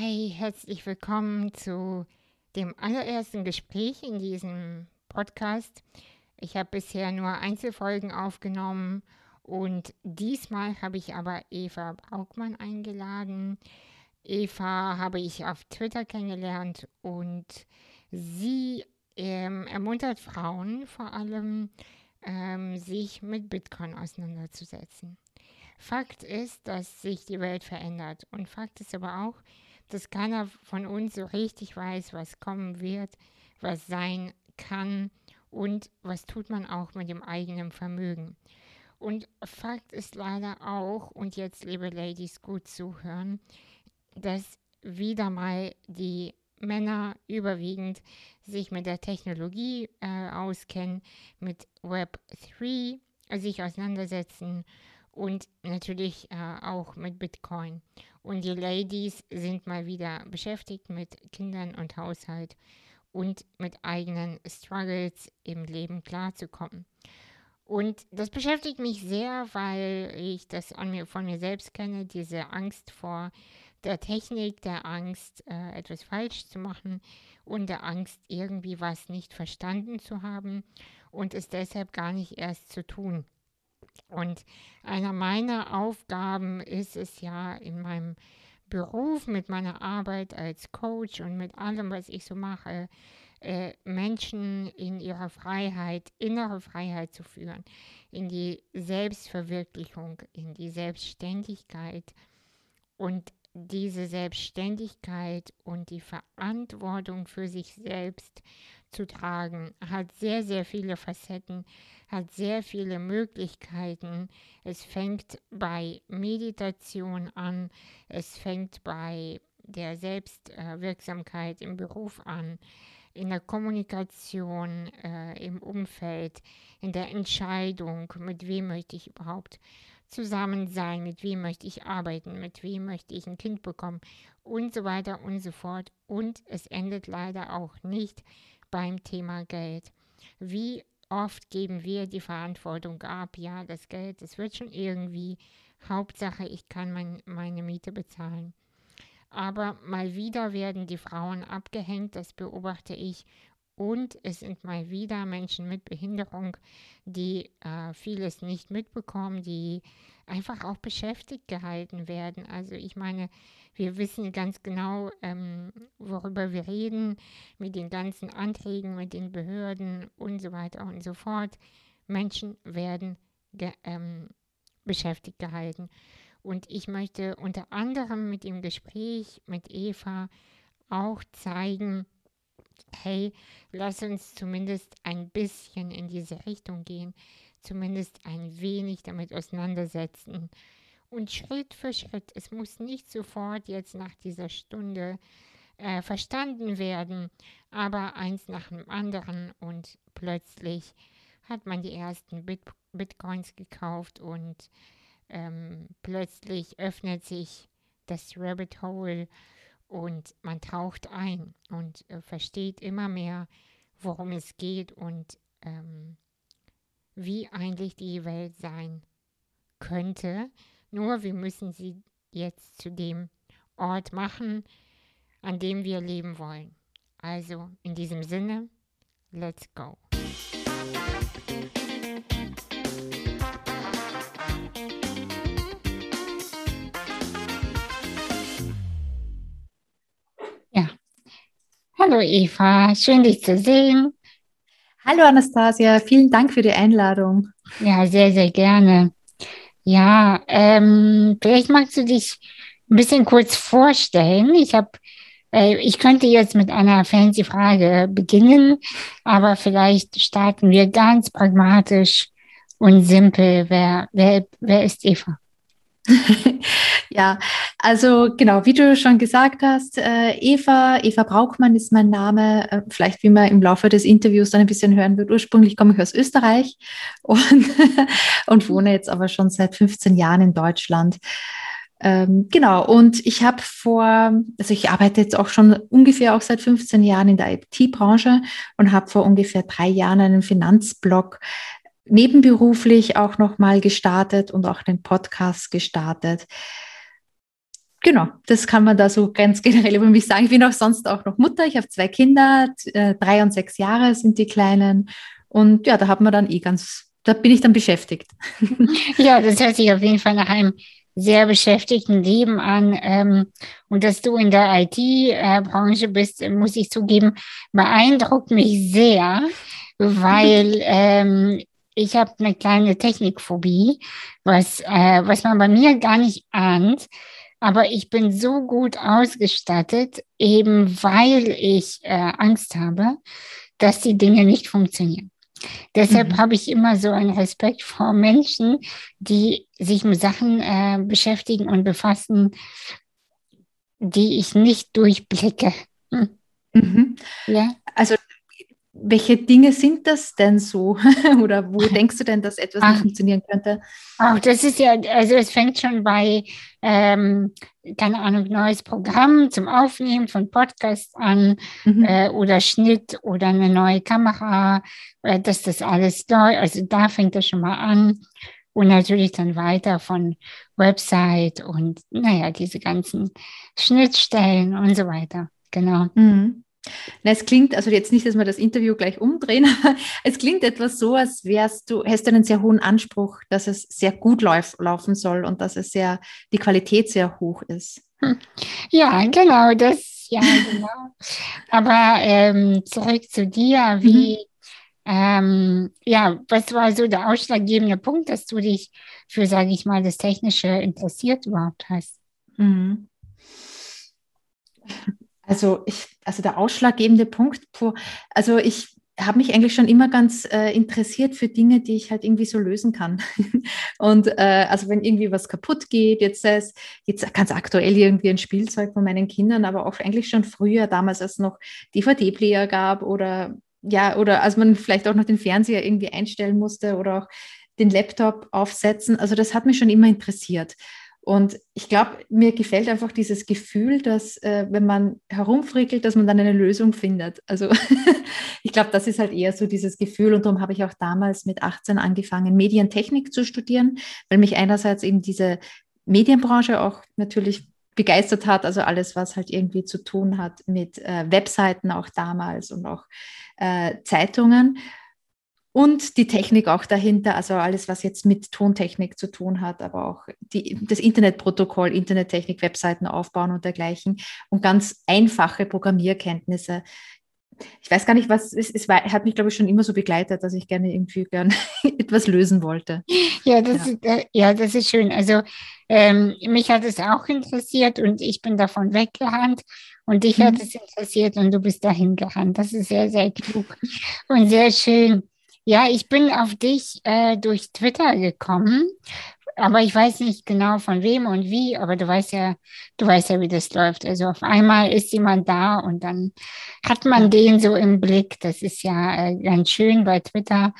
Hey, herzlich willkommen zu dem allerersten Gespräch in diesem Podcast. Ich habe bisher nur Einzelfolgen aufgenommen und diesmal habe ich aber Eva Braukmann eingeladen. Eva habe ich auf Twitter kennengelernt und sie ähm, ermuntert Frauen vor allem, ähm, sich mit Bitcoin auseinanderzusetzen. Fakt ist, dass sich die Welt verändert und Fakt ist aber auch, dass keiner von uns so richtig weiß, was kommen wird, was sein kann und was tut man auch mit dem eigenen Vermögen. Und Fakt ist leider auch, und jetzt, liebe Ladies, gut zuhören, dass wieder mal die Männer überwiegend sich mit der Technologie äh, auskennen, mit Web 3 sich auseinandersetzen und natürlich äh, auch mit Bitcoin. Und die Ladies sind mal wieder beschäftigt mit Kindern und Haushalt und mit eigenen Struggles im Leben klarzukommen. Und das beschäftigt mich sehr, weil ich das mir, von mir selbst kenne, diese Angst vor der Technik, der Angst, äh, etwas falsch zu machen und der Angst, irgendwie was nicht verstanden zu haben und es deshalb gar nicht erst zu tun. Und einer meiner Aufgaben ist es ja in meinem Beruf, mit meiner Arbeit als Coach und mit allem, was ich so mache, äh, Menschen in ihrer Freiheit, innere Freiheit zu führen, in die Selbstverwirklichung, in die Selbstständigkeit. Und diese Selbstständigkeit und die Verantwortung für sich selbst zu tragen, hat sehr, sehr viele Facetten, hat sehr viele Möglichkeiten. Es fängt bei Meditation an, es fängt bei der Selbstwirksamkeit im Beruf an, in der Kommunikation, äh, im Umfeld, in der Entscheidung, mit wem möchte ich überhaupt zusammen sein, mit wem möchte ich arbeiten, mit wem möchte ich ein Kind bekommen und so weiter und so fort. Und es endet leider auch nicht beim Thema Geld. Wie oft geben wir die Verantwortung ab, ja, das Geld, das wird schon irgendwie, Hauptsache, ich kann mein, meine Miete bezahlen. Aber mal wieder werden die Frauen abgehängt, das beobachte ich. Und es sind mal wieder Menschen mit Behinderung, die äh, vieles nicht mitbekommen, die einfach auch beschäftigt gehalten werden. Also ich meine, wir wissen ganz genau, ähm, worüber wir reden, mit den ganzen Anträgen, mit den Behörden und so weiter und so fort. Menschen werden ge ähm, beschäftigt gehalten. Und ich möchte unter anderem mit dem Gespräch mit Eva auch zeigen, hey, lass uns zumindest ein bisschen in diese Richtung gehen, zumindest ein wenig damit auseinandersetzen und Schritt für Schritt. Es muss nicht sofort jetzt nach dieser Stunde äh, verstanden werden, aber eins nach dem anderen und plötzlich hat man die ersten Bit Bitcoins gekauft und ähm, plötzlich öffnet sich das Rabbit Hole und man taucht ein und äh, versteht immer mehr, worum es geht und ähm, wie eigentlich die Welt sein könnte. Nur wir müssen sie jetzt zu dem Ort machen, an dem wir leben wollen. Also in diesem Sinne, let's go. Hallo Eva, schön dich zu sehen. Hallo Anastasia, vielen Dank für die Einladung. Ja, sehr, sehr gerne. Ja, ähm, vielleicht magst du dich ein bisschen kurz vorstellen. Ich habe, äh, ich könnte jetzt mit einer fancy Frage beginnen, aber vielleicht starten wir ganz pragmatisch und simpel. Wer, wer, wer ist Eva? ja, also genau, wie du schon gesagt hast, äh, Eva, Eva Braukmann ist mein Name. Äh, vielleicht, wie man im Laufe des Interviews dann ein bisschen hören wird. Ursprünglich komme ich aus Österreich und, und wohne jetzt aber schon seit 15 Jahren in Deutschland. Ähm, genau, und ich habe vor, also ich arbeite jetzt auch schon ungefähr auch seit 15 Jahren in der IT-Branche und habe vor ungefähr drei Jahren einen Finanzblog nebenberuflich auch nochmal gestartet und auch den Podcast gestartet. genau, das kann man da so ganz generell über mich sagen. Ich bin auch sonst auch noch Mutter. Ich habe zwei Kinder, äh, drei und sechs Jahre sind die Kleinen. Und ja, da hat man dann eh ganz, da bin ich dann beschäftigt. Ja, das hört sich auf jeden Fall nach einem sehr beschäftigten Leben an. Ähm, und dass du in der IT-Branche äh, bist, muss ich zugeben, beeindruckt mich sehr, weil ähm, ich habe eine kleine Technikphobie, was, äh, was man bei mir gar nicht ahnt. Aber ich bin so gut ausgestattet, eben weil ich äh, Angst habe, dass die Dinge nicht funktionieren. Deshalb mhm. habe ich immer so einen Respekt vor Menschen, die sich mit Sachen äh, beschäftigen und befassen, die ich nicht durchblicke. Hm. Mhm. Ja? Also welche Dinge sind das denn so? Oder wo denkst du denn, dass etwas Ach, nicht funktionieren könnte? Ach, das ist ja, also es fängt schon bei, ähm, keine Ahnung, neues Programm zum Aufnehmen von Podcasts an mhm. äh, oder Schnitt oder eine neue Kamera, äh, dass das alles läuft. Also da fängt das schon mal an. Und natürlich dann weiter von Website und naja, diese ganzen Schnittstellen und so weiter. Genau. Mhm. Na, es klingt, also jetzt nicht, dass wir das Interview gleich umdrehen, aber es klingt etwas so, als wärst du, hast du einen sehr hohen Anspruch, dass es sehr gut lauf, laufen soll und dass es sehr, die Qualität sehr hoch ist. Hm. Ja, genau, das, ja, genau. aber ähm, zurück zu dir, wie, mhm. ähm, ja, was war so der ausschlaggebende Punkt, dass du dich für, sage ich mal, das Technische interessiert überhaupt hast? Mhm. Also ich, also der ausschlaggebende Punkt, also ich habe mich eigentlich schon immer ganz äh, interessiert für Dinge, die ich halt irgendwie so lösen kann. und äh, also wenn irgendwie was kaputt geht, jetzt ist jetzt ganz aktuell irgendwie ein Spielzeug von meinen Kindern, aber auch eigentlich schon früher, damals als es noch DVD-Player gab oder ja, oder als man vielleicht auch noch den Fernseher irgendwie einstellen musste oder auch den Laptop aufsetzen. Also das hat mich schon immer interessiert. Und ich glaube, mir gefällt einfach dieses Gefühl, dass äh, wenn man herumfrickelt, dass man dann eine Lösung findet. Also ich glaube, das ist halt eher so dieses Gefühl. Und darum habe ich auch damals mit 18 angefangen, Medientechnik zu studieren, weil mich einerseits eben diese Medienbranche auch natürlich begeistert hat, also alles, was halt irgendwie zu tun hat mit äh, Webseiten auch damals und auch äh, Zeitungen und die Technik auch dahinter, also alles, was jetzt mit Tontechnik zu tun hat, aber auch die, das Internetprotokoll, Internettechnik, Webseiten aufbauen und dergleichen und ganz einfache Programmierkenntnisse. Ich weiß gar nicht, was es, es war, hat mich, glaube ich, schon immer so begleitet, dass ich gerne irgendwie gern etwas lösen wollte. Ja, das, ja. Ist, äh, ja, das ist schön. Also ähm, mich hat es auch interessiert und ich bin davon weggerannt und dich mhm. hat es interessiert und du bist dahin gerannt. Das ist sehr, sehr klug und sehr schön. Ja, ich bin auf dich äh, durch Twitter gekommen, aber ich weiß nicht genau von wem und wie, aber du weißt ja, du weißt ja, wie das läuft. Also auf einmal ist jemand da und dann hat man den so im Blick. Das ist ja äh, ganz schön bei Twitter,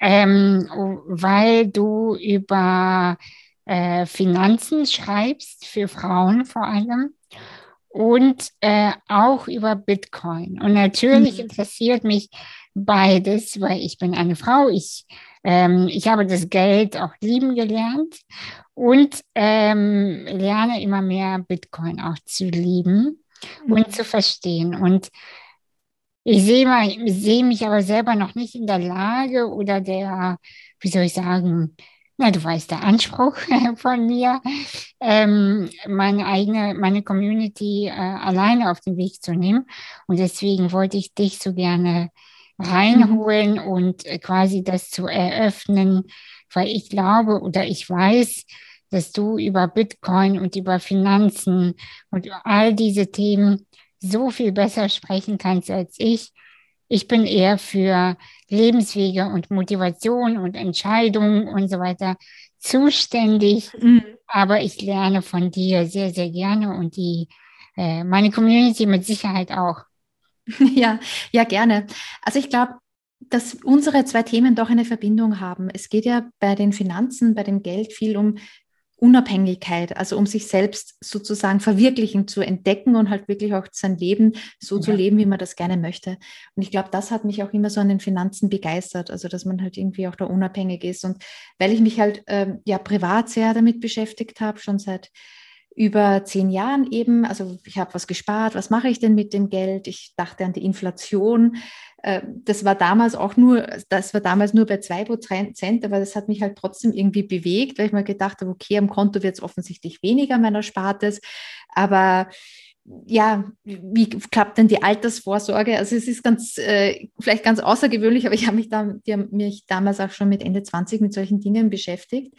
ähm, weil du über äh, Finanzen schreibst, für Frauen vor allem und äh, auch über Bitcoin. Und natürlich mhm. interessiert mich beides, weil ich bin eine Frau. Ich, ähm, ich habe das Geld auch lieben gelernt und ähm, lerne immer mehr Bitcoin auch zu lieben mhm. und zu verstehen. Und ich sehe, sehe mich aber selber noch nicht in der Lage oder der, wie soll ich sagen, na, du weißt, der Anspruch von mir, ähm, meine eigene, meine Community äh, alleine auf den Weg zu nehmen. Und deswegen wollte ich dich so gerne reinholen mhm. und äh, quasi das zu eröffnen, weil ich glaube oder ich weiß, dass du über Bitcoin und über Finanzen und über all diese Themen so viel besser sprechen kannst als ich. Ich bin eher für Lebenswege und Motivation und Entscheidungen und so weiter zuständig. Mhm. Aber ich lerne von dir sehr, sehr gerne und die, äh, meine Community mit Sicherheit auch. Ja, ja, gerne. Also ich glaube, dass unsere zwei Themen doch eine Verbindung haben. Es geht ja bei den Finanzen, bei dem Geld viel um Unabhängigkeit, also um sich selbst sozusagen verwirklichen zu entdecken und halt wirklich auch sein Leben so ja. zu leben, wie man das gerne möchte. Und ich glaube, das hat mich auch immer so an den Finanzen begeistert, also dass man halt irgendwie auch da unabhängig ist. Und weil ich mich halt ähm, ja privat sehr damit beschäftigt habe, schon seit über zehn Jahren eben, also ich habe was gespart, was mache ich denn mit dem Geld? Ich dachte an die Inflation. Äh, das war damals auch nur, das war damals nur bei zwei Prozent, aber das hat mich halt trotzdem irgendwie bewegt, weil ich mir gedacht habe, okay, am Konto wird es offensichtlich weniger meiner Spartes, aber ja, wie klappt denn die Altersvorsorge? Also es ist ganz, äh, vielleicht ganz außergewöhnlich, aber ich habe mich, da, mich damals auch schon mit Ende 20 mit solchen Dingen beschäftigt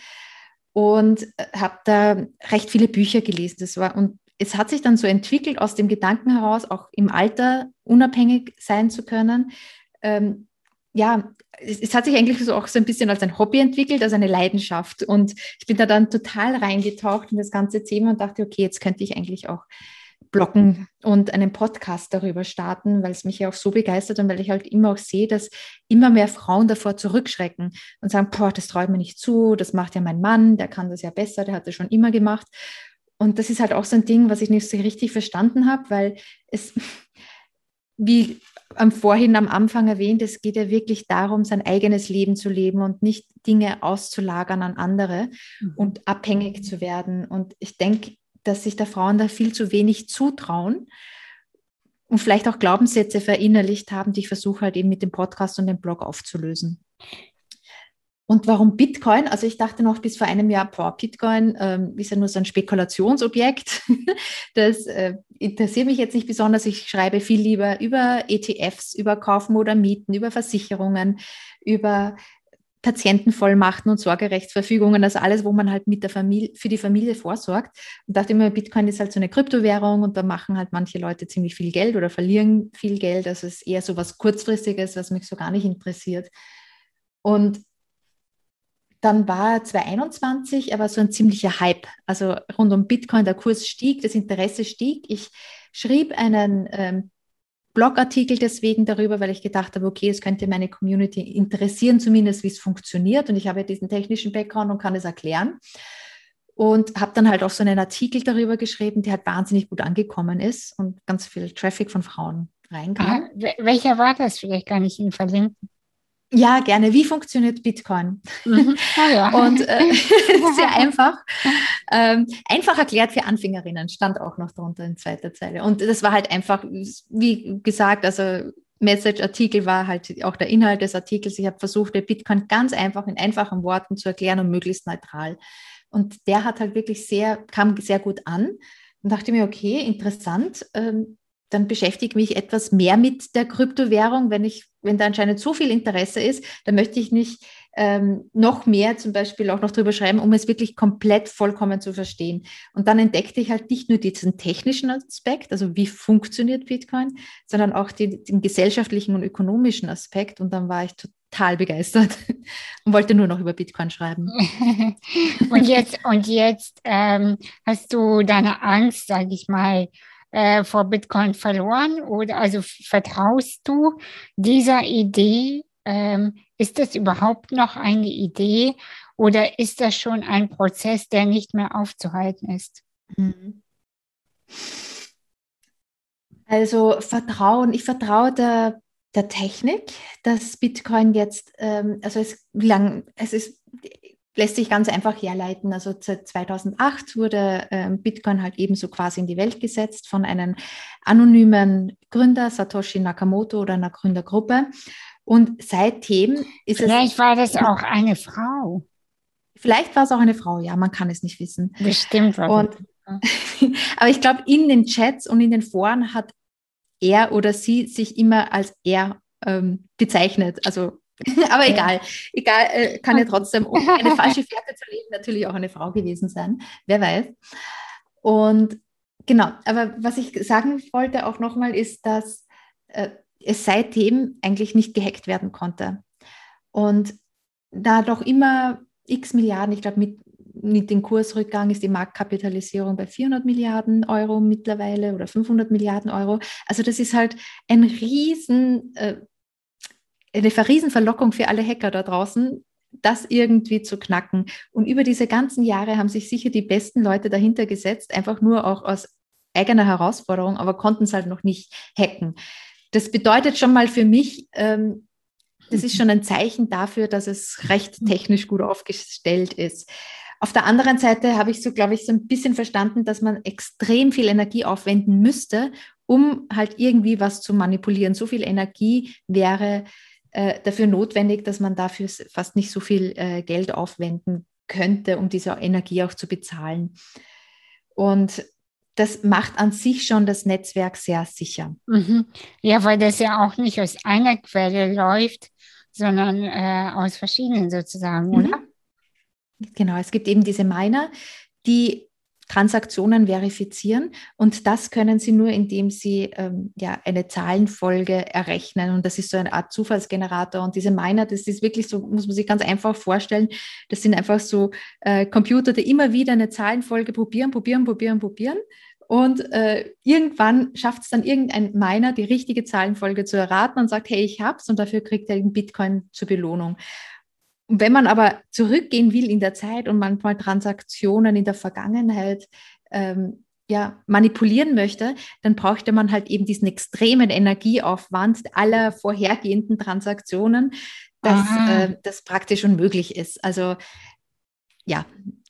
und äh, habe da recht viele Bücher gelesen. Das war, und es hat sich dann so entwickelt aus dem Gedanken heraus, auch im Alter unabhängig sein zu können. Ähm, ja, es, es, hat sich eigentlich so auch so ein bisschen als ein Hobby entwickelt, als eine Leidenschaft. Und ich bin da dann total reingetaucht in das ganze Thema und dachte, okay, jetzt könnte ich eigentlich auch bloggen und einen Podcast darüber starten, weil es mich ja auch so begeistert und weil ich halt immer auch sehe, dass immer mehr Frauen davor zurückschrecken und sagen, boah, das traut mir nicht zu, das macht ja mein Mann, der kann das ja besser, der hat das schon immer gemacht. Und das ist halt auch so ein Ding, was ich nicht so richtig verstanden habe, weil es, wie am vorhin am Anfang erwähnt, es geht ja wirklich darum, sein eigenes Leben zu leben und nicht Dinge auszulagern an andere mhm. und abhängig zu werden. Und ich denke, dass sich da Frauen da viel zu wenig zutrauen und vielleicht auch Glaubenssätze verinnerlicht haben, die ich versuche halt eben mit dem Podcast und dem Blog aufzulösen. Und warum Bitcoin? Also ich dachte noch bis vor einem Jahr, boah, Bitcoin ähm, ist ja nur so ein Spekulationsobjekt. Das äh, interessiert mich jetzt nicht besonders. Ich schreibe viel lieber über ETFs, über Kaufen oder Mieten, über Versicherungen, über Patientenvollmachten und Sorgerechtsverfügungen, also alles, wo man halt mit der Familie, für die Familie vorsorgt. Und dachte immer, Bitcoin ist halt so eine Kryptowährung und da machen halt manche Leute ziemlich viel Geld oder verlieren viel Geld. Also es ist eher so was Kurzfristiges, was mich so gar nicht interessiert. Und dann war 2021 aber so ein ziemlicher Hype. Also rund um Bitcoin, der Kurs stieg, das Interesse stieg. Ich schrieb einen ähm, Blogartikel deswegen darüber, weil ich gedacht habe, okay, es könnte meine Community interessieren, zumindest wie es funktioniert. Und ich habe ja diesen technischen Background und kann es erklären. Und habe dann halt auch so einen Artikel darüber geschrieben, der halt wahnsinnig gut angekommen ist und ganz viel Traffic von Frauen reinkam. Ah, welcher war das? Vielleicht kann ich ihn verlinken. Ja, gerne. Wie funktioniert Bitcoin? Mhm. Ah, ja. Und äh, sehr einfach. Ähm, einfach erklärt für Anfängerinnen, stand auch noch drunter in zweiter Zeile. Und das war halt einfach, wie gesagt, also Message-Artikel war halt auch der Inhalt des Artikels. Ich habe versucht, der Bitcoin ganz einfach in einfachen Worten zu erklären und möglichst neutral. Und der hat halt wirklich sehr, kam sehr gut an und dachte mir, okay, interessant. Ähm, dann beschäftige ich mich etwas mehr mit der Kryptowährung. Wenn ich, wenn da anscheinend so viel Interesse ist, dann möchte ich nicht ähm, noch mehr zum Beispiel auch noch drüber schreiben, um es wirklich komplett vollkommen zu verstehen. Und dann entdeckte ich halt nicht nur diesen technischen Aspekt, also wie funktioniert Bitcoin, sondern auch die, den gesellschaftlichen und ökonomischen Aspekt. Und dann war ich total begeistert und wollte nur noch über Bitcoin schreiben. und jetzt, und jetzt ähm, hast du deine Angst, sage ich mal, äh, vor Bitcoin verloren? Oder also vertraust du dieser Idee? Ähm, ist das überhaupt noch eine Idee oder ist das schon ein Prozess, der nicht mehr aufzuhalten ist? Mhm. Also Vertrauen, ich vertraue der, der Technik, dass Bitcoin jetzt, ähm, also es, lang, es ist lässt sich ganz einfach herleiten. Also 2008 wurde ähm, Bitcoin halt ebenso quasi in die Welt gesetzt von einem anonymen Gründer, Satoshi Nakamoto oder einer Gründergruppe. Und seitdem ist Vielleicht es. Vielleicht war das auch eine Frau. Vielleicht war es auch eine Frau, ja, man kann es nicht wissen. Bestimmt war und, Aber ich glaube, in den Chats und in den Foren hat er oder sie sich immer als er ähm, bezeichnet. Also Aber egal, egal, äh, kann ja trotzdem, um eine falsche Fährte zu leben, natürlich auch eine Frau gewesen sein. Wer weiß. Und genau, aber was ich sagen wollte auch nochmal ist, dass äh, es seitdem eigentlich nicht gehackt werden konnte. Und da doch immer x Milliarden, ich glaube, mit, mit dem Kursrückgang ist die Marktkapitalisierung bei 400 Milliarden Euro mittlerweile oder 500 Milliarden Euro. Also das ist halt ein riesen äh, eine Riesenverlockung für alle Hacker da draußen, das irgendwie zu knacken. Und über diese ganzen Jahre haben sich sicher die besten Leute dahinter gesetzt, einfach nur auch aus eigener Herausforderung, aber konnten es halt noch nicht hacken. Das bedeutet schon mal für mich, ähm, das ist schon ein Zeichen dafür, dass es recht technisch gut aufgestellt ist. Auf der anderen Seite habe ich so, glaube ich, so ein bisschen verstanden, dass man extrem viel Energie aufwenden müsste, um halt irgendwie was zu manipulieren. So viel Energie wäre äh, dafür notwendig, dass man dafür fast nicht so viel äh, Geld aufwenden könnte, um diese Energie auch zu bezahlen. Und das macht an sich schon das Netzwerk sehr sicher. Mhm. Ja, weil das ja auch nicht aus einer Quelle läuft, sondern äh, aus verschiedenen sozusagen, mhm. oder? Genau, es gibt eben diese Miner, die Transaktionen verifizieren und das können Sie nur, indem Sie ähm, ja, eine Zahlenfolge errechnen. Und das ist so eine Art Zufallsgenerator. Und diese Miner, das ist wirklich so, muss man sich ganz einfach vorstellen, das sind einfach so äh, Computer, die immer wieder eine Zahlenfolge probieren, probieren, probieren, probieren. Und äh, irgendwann schafft es dann irgendein Miner, die richtige Zahlenfolge zu erraten und sagt, hey, ich hab's. Und dafür kriegt er den Bitcoin zur Belohnung. Und wenn man aber zurückgehen will in der Zeit und manchmal Transaktionen in der Vergangenheit ähm, ja, manipulieren möchte, dann bräuchte man halt eben diesen extremen Energieaufwand aller vorhergehenden Transaktionen, dass äh, das praktisch unmöglich ist. Also ja,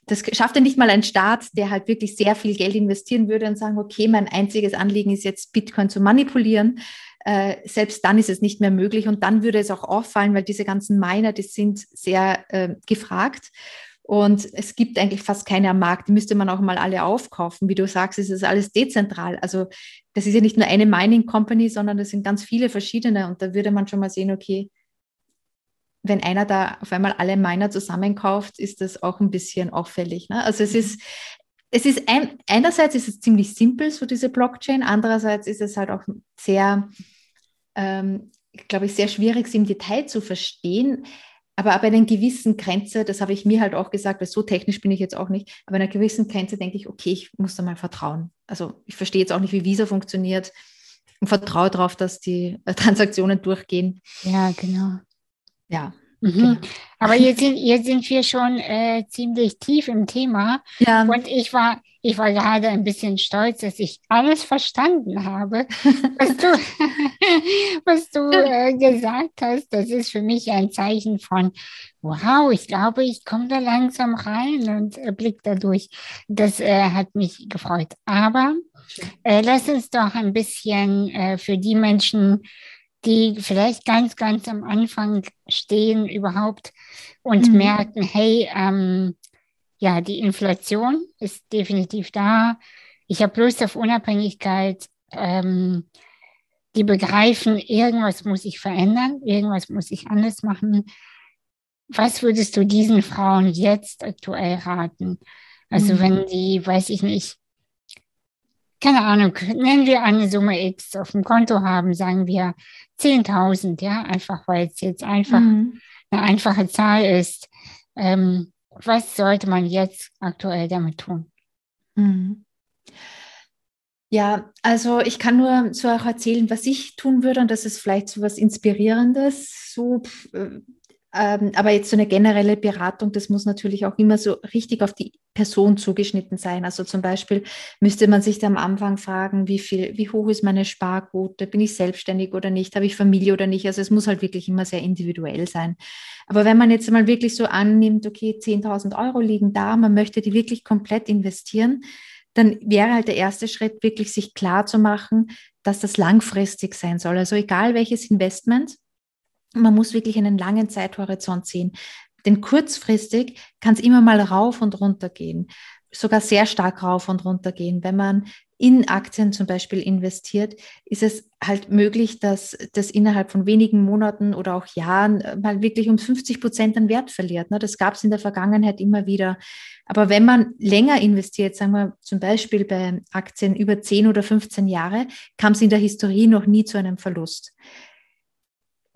das schafft ja nicht mal ein Staat, der halt wirklich sehr viel Geld investieren würde und sagen, okay, mein einziges Anliegen ist jetzt Bitcoin zu manipulieren äh, selbst dann ist es nicht mehr möglich und dann würde es auch auffallen, weil diese ganzen Miner, die sind sehr äh, gefragt. Und es gibt eigentlich fast keine am Markt, die müsste man auch mal alle aufkaufen. Wie du sagst, ist es alles dezentral. Also das ist ja nicht nur eine Mining Company, sondern das sind ganz viele verschiedene. Und da würde man schon mal sehen, okay, wenn einer da auf einmal alle Miner zusammenkauft, ist das auch ein bisschen auffällig. Ne? Also es ist, es ist ein, einerseits ist es ziemlich simpel, so diese Blockchain, andererseits ist es halt auch sehr ähm, glaube ich, sehr schwierig, sie im Detail zu verstehen. Aber ab einer gewissen Grenze, das habe ich mir halt auch gesagt, weil so technisch bin ich jetzt auch nicht, aber einer gewissen Grenze denke ich, okay, ich muss da mal vertrauen. Also ich verstehe jetzt auch nicht, wie Visa funktioniert und vertraue darauf, dass die äh, Transaktionen durchgehen. Ja, genau. Ja. Mhm. Genau. Aber jetzt sind, jetzt sind wir schon äh, ziemlich tief im Thema. Ja. Und ich war, ich war gerade ein bisschen stolz, dass ich alles verstanden habe, was du, was du äh, gesagt hast. Das ist für mich ein Zeichen von, wow, ich glaube, ich komme da langsam rein und äh, blick da durch. Das äh, hat mich gefreut. Aber äh, lass uns doch ein bisschen äh, für die Menschen, die vielleicht ganz, ganz am Anfang stehen überhaupt und mhm. merken, hey, ähm, ja, die Inflation ist definitiv da. Ich habe Lust auf Unabhängigkeit. Ähm, die begreifen, irgendwas muss ich verändern, irgendwas muss ich anders machen. Was würdest du diesen Frauen jetzt aktuell raten? Also mhm. wenn die, weiß ich nicht, keine Ahnung, nennen wir eine Summe X auf dem Konto haben, sagen wir 10.000, ja, einfach weil es jetzt einfach mhm. eine einfache Zahl ist. Ähm, was sollte man jetzt aktuell damit tun? Mhm. Ja, also ich kann nur so auch erzählen, was ich tun würde, und das ist vielleicht so was Inspirierendes. So, äh, aber jetzt so eine generelle Beratung, das muss natürlich auch immer so richtig auf die Person zugeschnitten sein. Also zum Beispiel müsste man sich da am Anfang fragen, wie viel, wie hoch ist meine Sparquote? Bin ich selbstständig oder nicht? Habe ich Familie oder nicht? Also es muss halt wirklich immer sehr individuell sein. Aber wenn man jetzt mal wirklich so annimmt, okay, 10.000 Euro liegen da, man möchte die wirklich komplett investieren, dann wäre halt der erste Schritt wirklich sich klar zu machen, dass das langfristig sein soll. Also egal welches Investment, man muss wirklich einen langen Zeithorizont sehen. Denn kurzfristig kann es immer mal rauf und runter gehen, sogar sehr stark rauf und runter gehen. Wenn man in Aktien zum Beispiel investiert, ist es halt möglich, dass das innerhalb von wenigen Monaten oder auch Jahren mal wirklich um 50 Prozent an Wert verliert. Ne? Das gab es in der Vergangenheit immer wieder. Aber wenn man länger investiert, sagen wir zum Beispiel bei Aktien über 10 oder 15 Jahre, kam es in der Historie noch nie zu einem Verlust.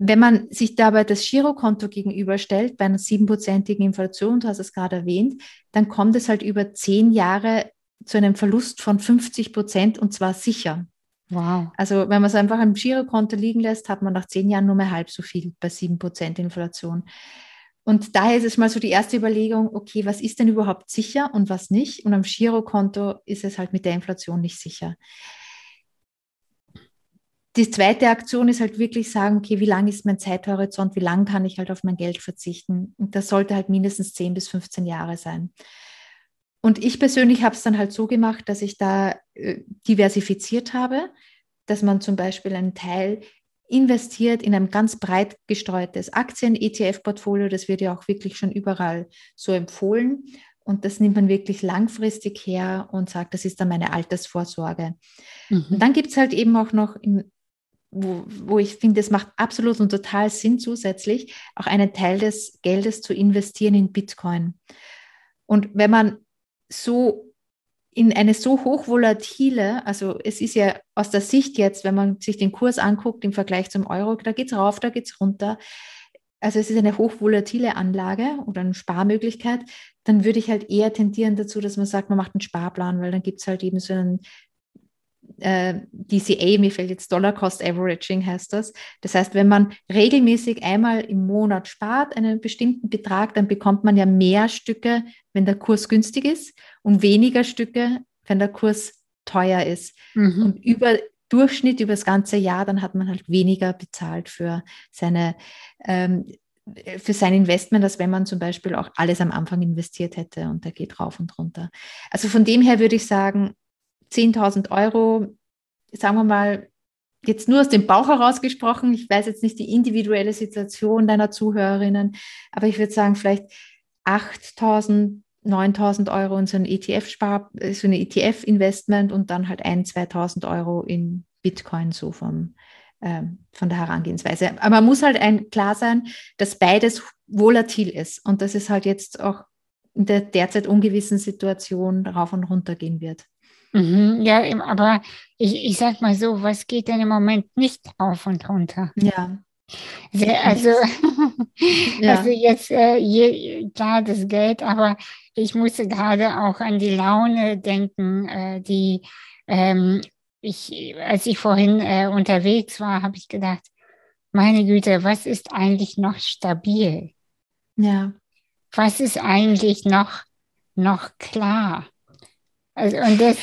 Wenn man sich dabei das Girokonto gegenüberstellt, bei einer siebenprozentigen Inflation, du hast es gerade erwähnt, dann kommt es halt über zehn Jahre zu einem Verlust von 50 Prozent und zwar sicher. Wow. Also wenn man es einfach im Girokonto liegen lässt, hat man nach zehn Jahren nur mehr halb so viel bei sieben Prozent Inflation. Und daher ist es mal so die erste Überlegung, okay, was ist denn überhaupt sicher und was nicht? Und am Girokonto ist es halt mit der Inflation nicht sicher. Die zweite Aktion ist halt wirklich sagen, okay, wie lang ist mein Zeithorizont, wie lang kann ich halt auf mein Geld verzichten? Und das sollte halt mindestens 10 bis 15 Jahre sein. Und ich persönlich habe es dann halt so gemacht, dass ich da äh, diversifiziert habe, dass man zum Beispiel einen Teil investiert in ein ganz breit gestreutes Aktien-ETF-Portfolio. Das wird ja auch wirklich schon überall so empfohlen. Und das nimmt man wirklich langfristig her und sagt, das ist dann meine Altersvorsorge. Mhm. Und dann gibt es halt eben auch noch, im, wo, wo ich finde, es macht absolut und total Sinn zusätzlich, auch einen Teil des Geldes zu investieren in Bitcoin. Und wenn man so in eine so hochvolatile, also es ist ja aus der Sicht jetzt, wenn man sich den Kurs anguckt im Vergleich zum Euro, da geht es rauf, da geht es runter. Also es ist eine hochvolatile Anlage oder eine Sparmöglichkeit, dann würde ich halt eher tendieren dazu, dass man sagt, man macht einen Sparplan, weil dann gibt es halt eben so einen äh, DCA, mir fällt jetzt Dollar Cost Averaging heißt das. Das heißt, wenn man regelmäßig einmal im Monat spart, einen bestimmten Betrag, dann bekommt man ja mehr Stücke, wenn der Kurs günstig ist und weniger Stücke, wenn der Kurs teuer ist. Mhm. Und über Durchschnitt über das ganze Jahr, dann hat man halt weniger bezahlt für seine ähm, für sein Investment, als wenn man zum Beispiel auch alles am Anfang investiert hätte und der geht rauf und runter. Also von dem her würde ich sagen, 10.000 Euro, sagen wir mal, jetzt nur aus dem Bauch heraus gesprochen, ich weiß jetzt nicht die individuelle Situation deiner Zuhörerinnen, aber ich würde sagen, vielleicht 8.000, 9.000 Euro in so ein ETF-Spar, so ein ETF-Investment und dann halt 1.000, 2.000 Euro in Bitcoin so vom, ähm, von der Herangehensweise. Aber man muss halt ein, klar sein, dass beides volatil ist und dass es halt jetzt auch in der derzeit ungewissen Situation rauf und runter gehen wird. Mhm, ja, aber ich, ich sag mal so, was geht denn im Moment nicht auf und runter? Ja. Sehr, also, ja. also jetzt, äh, je, klar, das Geld, aber ich musste gerade auch an die Laune denken, äh, die ähm, ich, als ich vorhin äh, unterwegs war, habe ich gedacht, meine Güte, was ist eigentlich noch stabil? Ja. Was ist eigentlich noch, noch klar? Also, und das,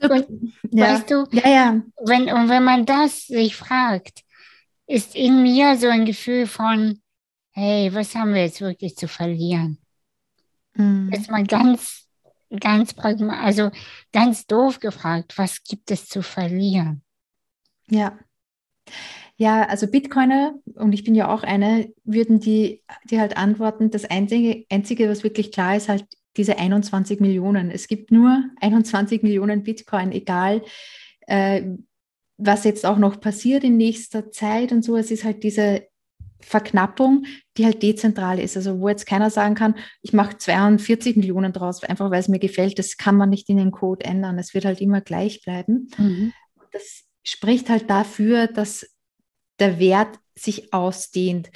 also, und, ja. weißt du, ja, ja. Wenn, und wenn man das sich fragt, ist in mir so ein Gefühl von, hey, was haben wir jetzt wirklich zu verlieren? Mhm. Jetzt mal ganz, ganz pragmatisch, also ganz doof gefragt, was gibt es zu verlieren? Ja. Ja, also Bitcoiner, und ich bin ja auch eine, würden die, die halt antworten, das Einzige, Einzige, was wirklich klar ist, halt diese 21 Millionen. Es gibt nur 21 Millionen Bitcoin, egal äh, was jetzt auch noch passiert in nächster Zeit und so. Es ist halt diese Verknappung, die halt dezentral ist. Also wo jetzt keiner sagen kann, ich mache 42 Millionen draus, einfach weil es mir gefällt. Das kann man nicht in den Code ändern. Es wird halt immer gleich bleiben. Mhm. Das spricht halt dafür, dass der Wert sich ausdehnt.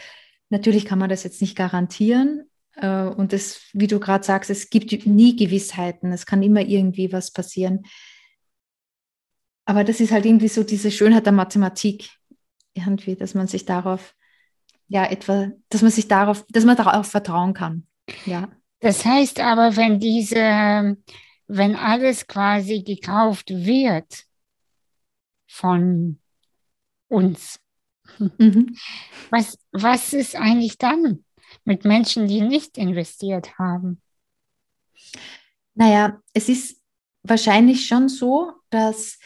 Natürlich kann man das jetzt nicht garantieren, und das, wie du gerade sagst, es gibt nie Gewissheiten. Es kann immer irgendwie was passieren. Aber das ist halt irgendwie so diese Schönheit der Mathematik, irgendwie, dass man sich darauf, ja, etwa, dass man sich darauf, dass man darauf vertrauen kann. Ja. Das heißt aber, wenn diese, wenn alles quasi gekauft wird von uns, mhm. was, was ist eigentlich dann? Mit Menschen, die nicht investiert haben? Naja, es ist wahrscheinlich schon so, dass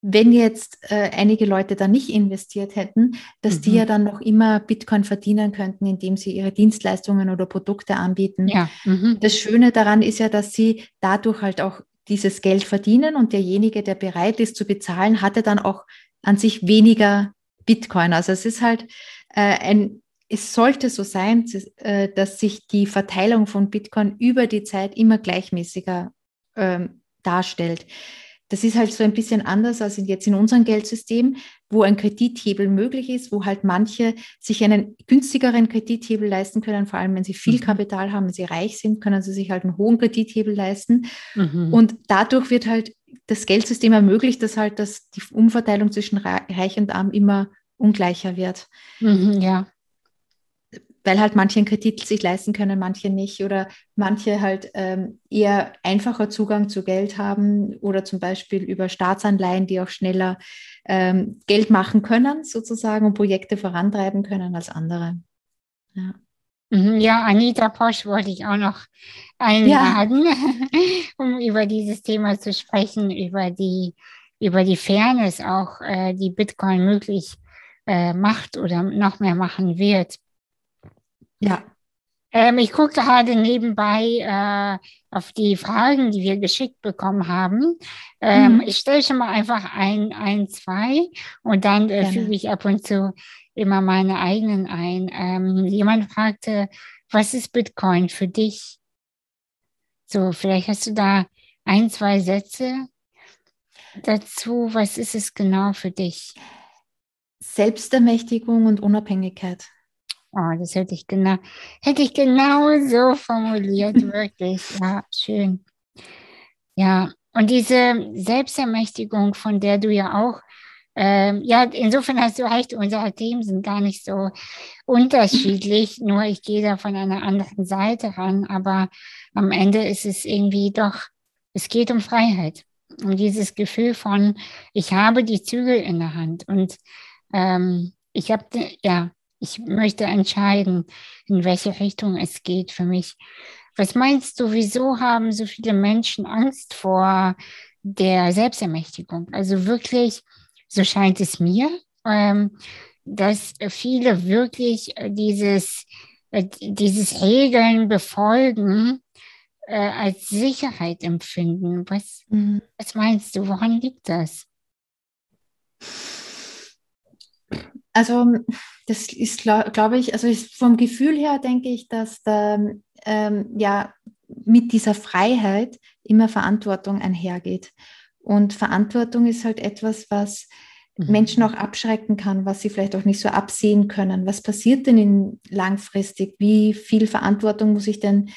wenn jetzt äh, einige Leute da nicht investiert hätten, dass mhm. die ja dann noch immer Bitcoin verdienen könnten, indem sie ihre Dienstleistungen oder Produkte anbieten. Ja. Mhm. Das Schöne daran ist ja, dass sie dadurch halt auch dieses Geld verdienen und derjenige, der bereit ist zu bezahlen, hatte dann auch an sich weniger Bitcoin. Also es ist halt äh, ein es sollte so sein, äh, dass sich die Verteilung von Bitcoin über die Zeit immer gleichmäßiger ähm, darstellt. Das ist halt so ein bisschen anders als jetzt in unserem Geldsystem, wo ein Kredithebel möglich ist, wo halt manche sich einen günstigeren Kredithebel leisten können, vor allem wenn sie viel mhm. Kapital haben, wenn sie reich sind, können sie sich halt einen hohen Kredithebel leisten. Mhm. Und dadurch wird halt das Geldsystem ermöglicht, dass halt das, die Umverteilung zwischen Reich und Arm immer ungleicher wird. Mhm, ja weil halt manche einen Kredit sich leisten können, manche nicht oder manche halt ähm, eher einfacher Zugang zu Geld haben oder zum Beispiel über Staatsanleihen, die auch schneller ähm, Geld machen können sozusagen und Projekte vorantreiben können als andere. Ja. Mhm, ja, Anita Posch wollte ich auch noch einladen, ja. um über dieses Thema zu sprechen, über die, über die Fairness auch, äh, die Bitcoin möglich äh, macht oder noch mehr machen wird. Ja. Ähm, ich gucke gerade nebenbei äh, auf die Fragen, die wir geschickt bekommen haben. Ähm, mhm. Ich stelle schon mal einfach ein, ein, zwei und dann äh, füge ich ab und zu immer meine eigenen ein. Ähm, jemand fragte, was ist Bitcoin für dich? So, vielleicht hast du da ein, zwei Sätze dazu. Was ist es genau für dich? Selbstermächtigung und Unabhängigkeit. Oh, das hätte ich genau, hätte ich genau so formuliert, wirklich. Ja, schön. Ja, und diese Selbstermächtigung, von der du ja auch ähm, ja, insofern hast du recht, unsere Themen sind gar nicht so unterschiedlich, nur ich gehe da von einer anderen Seite ran, aber am Ende ist es irgendwie doch, es geht um Freiheit, um dieses Gefühl von, ich habe die Zügel in der Hand und ähm, ich habe, ja, ich möchte entscheiden, in welche Richtung es geht für mich. Was meinst du, wieso haben so viele Menschen Angst vor der Selbstermächtigung? Also wirklich so scheint es mir, ähm, dass viele wirklich äh, dieses, äh, dieses Regeln befolgen äh, als Sicherheit empfinden. Was, mhm. was meinst du, woran liegt das? Also das ist, glaube glaub ich, also vom Gefühl her denke ich, dass da ähm, ja mit dieser Freiheit immer Verantwortung einhergeht. Und Verantwortung ist halt etwas, was mhm. Menschen auch abschrecken kann, was sie vielleicht auch nicht so absehen können. Was passiert denn in langfristig? Wie viel Verantwortung muss ich denn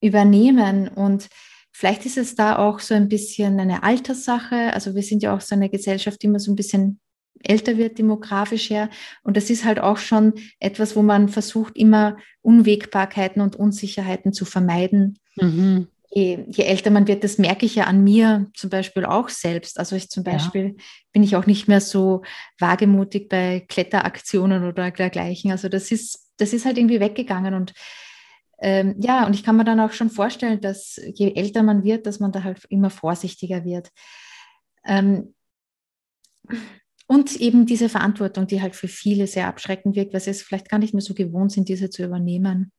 übernehmen? Und vielleicht ist es da auch so ein bisschen eine Alterssache. Also wir sind ja auch so eine Gesellschaft, die immer so ein bisschen älter wird demografisch her. Und das ist halt auch schon etwas, wo man versucht, immer Unwägbarkeiten und Unsicherheiten zu vermeiden. Mhm je, je, älter man wird, das merke ich ja an mir zum Beispiel auch selbst. Also ich zum Beispiel ja. bin ich auch nicht mehr so wagemutig bei Kletteraktionen oder dergleichen. Also das ist, das ist halt irgendwie weggegangen und ähm, ja, und ich kann mir dann auch schon vorstellen, dass je älter man wird, dass man da halt immer vorsichtiger wird. Ähm, und eben diese Verantwortung, die halt für viele sehr abschreckend wirkt, weil sie es vielleicht gar nicht mehr so gewohnt sind, diese zu übernehmen.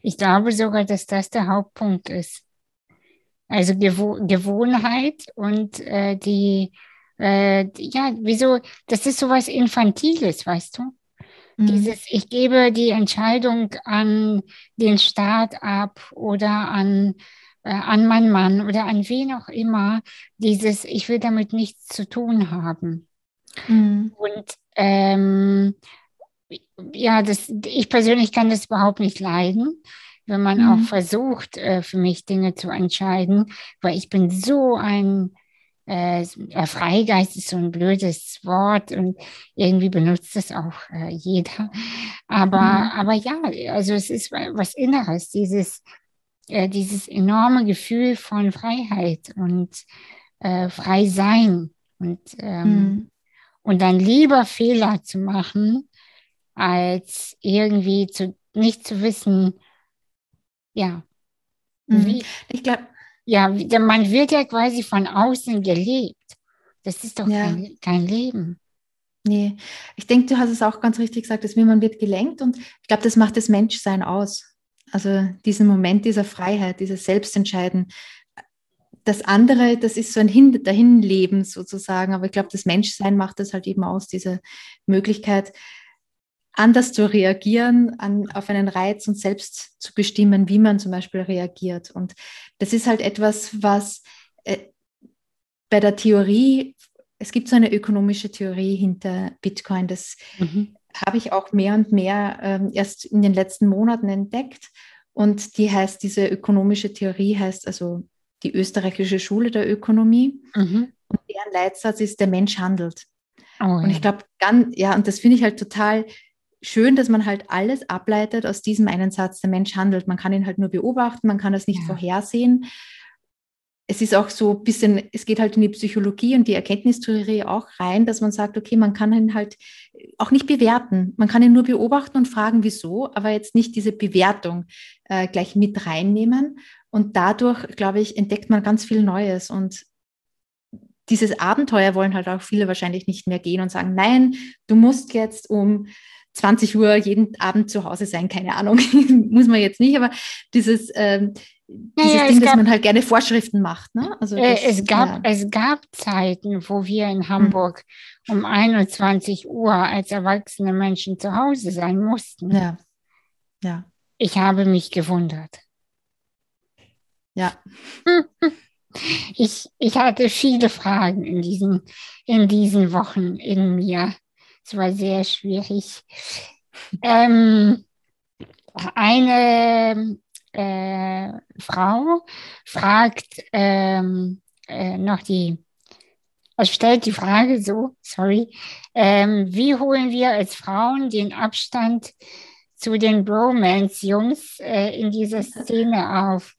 Ich glaube sogar, dass das der Hauptpunkt ist. Also Gewo Gewohnheit und äh, die, äh, ja, wieso, das ist sowas Infantiles, weißt du? Mhm. Dieses, ich gebe die Entscheidung an den Staat ab oder an, an meinen Mann oder an wen auch immer, dieses, ich will damit nichts zu tun haben. Mhm. Und ähm, ja, das, ich persönlich kann das überhaupt nicht leiden, wenn man mhm. auch versucht, äh, für mich Dinge zu entscheiden, weil ich bin so ein äh, Freigeist ist so ein blödes Wort und irgendwie benutzt es auch äh, jeder. Aber, mhm. aber ja, also es ist was Inneres, dieses, äh, dieses enorme Gefühl von Freiheit und äh, frei sein und, ähm, mhm. und dann lieber Fehler zu machen, als irgendwie zu, nicht zu wissen, ja, mhm. wie, ich glaube, ja, man wird ja quasi von außen gelebt. Das ist doch ja. kein, kein Leben. Nee, ich denke, du hast es auch ganz richtig gesagt, dass man wird gelenkt und ich glaube, das macht das Menschsein aus. Also diesen Moment dieser Freiheit, dieses Selbstentscheiden. Das andere, das ist so ein Hin Dahinleben sozusagen, aber ich glaube, das Menschsein macht das halt eben aus, diese Möglichkeit, anders zu reagieren an, auf einen Reiz und selbst zu bestimmen, wie man zum Beispiel reagiert. Und das ist halt etwas, was äh, bei der Theorie, es gibt so eine ökonomische Theorie hinter Bitcoin, das mhm. Habe ich auch mehr und mehr ähm, erst in den letzten Monaten entdeckt. Und die heißt, diese ökonomische Theorie heißt also die österreichische Schule der Ökonomie. Mhm. Und deren Leitsatz ist, der Mensch handelt. Oh, ja. Und ich glaube, ja, und das finde ich halt total schön, dass man halt alles ableitet aus diesem einen Satz, der Mensch handelt. Man kann ihn halt nur beobachten, man kann das nicht ja. vorhersehen. Es ist auch so ein bisschen, es geht halt in die Psychologie und die Erkenntnistheorie auch rein, dass man sagt, okay, man kann ihn halt auch nicht bewerten. Man kann ihn nur beobachten und fragen, wieso, aber jetzt nicht diese Bewertung äh, gleich mit reinnehmen. Und dadurch, glaube ich, entdeckt man ganz viel Neues. Und dieses Abenteuer wollen halt auch viele wahrscheinlich nicht mehr gehen und sagen, nein, du musst jetzt um 20 Uhr jeden Abend zu Hause sein, keine Ahnung, muss man jetzt nicht, aber dieses, ähm, dieses ja, Ding, gab, dass man halt gerne Vorschriften macht. Ne? Also äh, das, es, gab, ja. es gab Zeiten, wo wir in Hamburg hm. um 21 Uhr als erwachsene Menschen zu Hause sein mussten. Ja. ja. Ich habe mich gewundert. Ja. Ich, ich hatte viele Fragen in diesen, in diesen Wochen in mir. Es war sehr schwierig. Ähm, eine äh, Frau fragt ähm, äh, noch die, also stellt die Frage so, sorry, ähm, wie holen wir als Frauen den Abstand zu den Bromance-Jungs äh, in dieser Szene auf?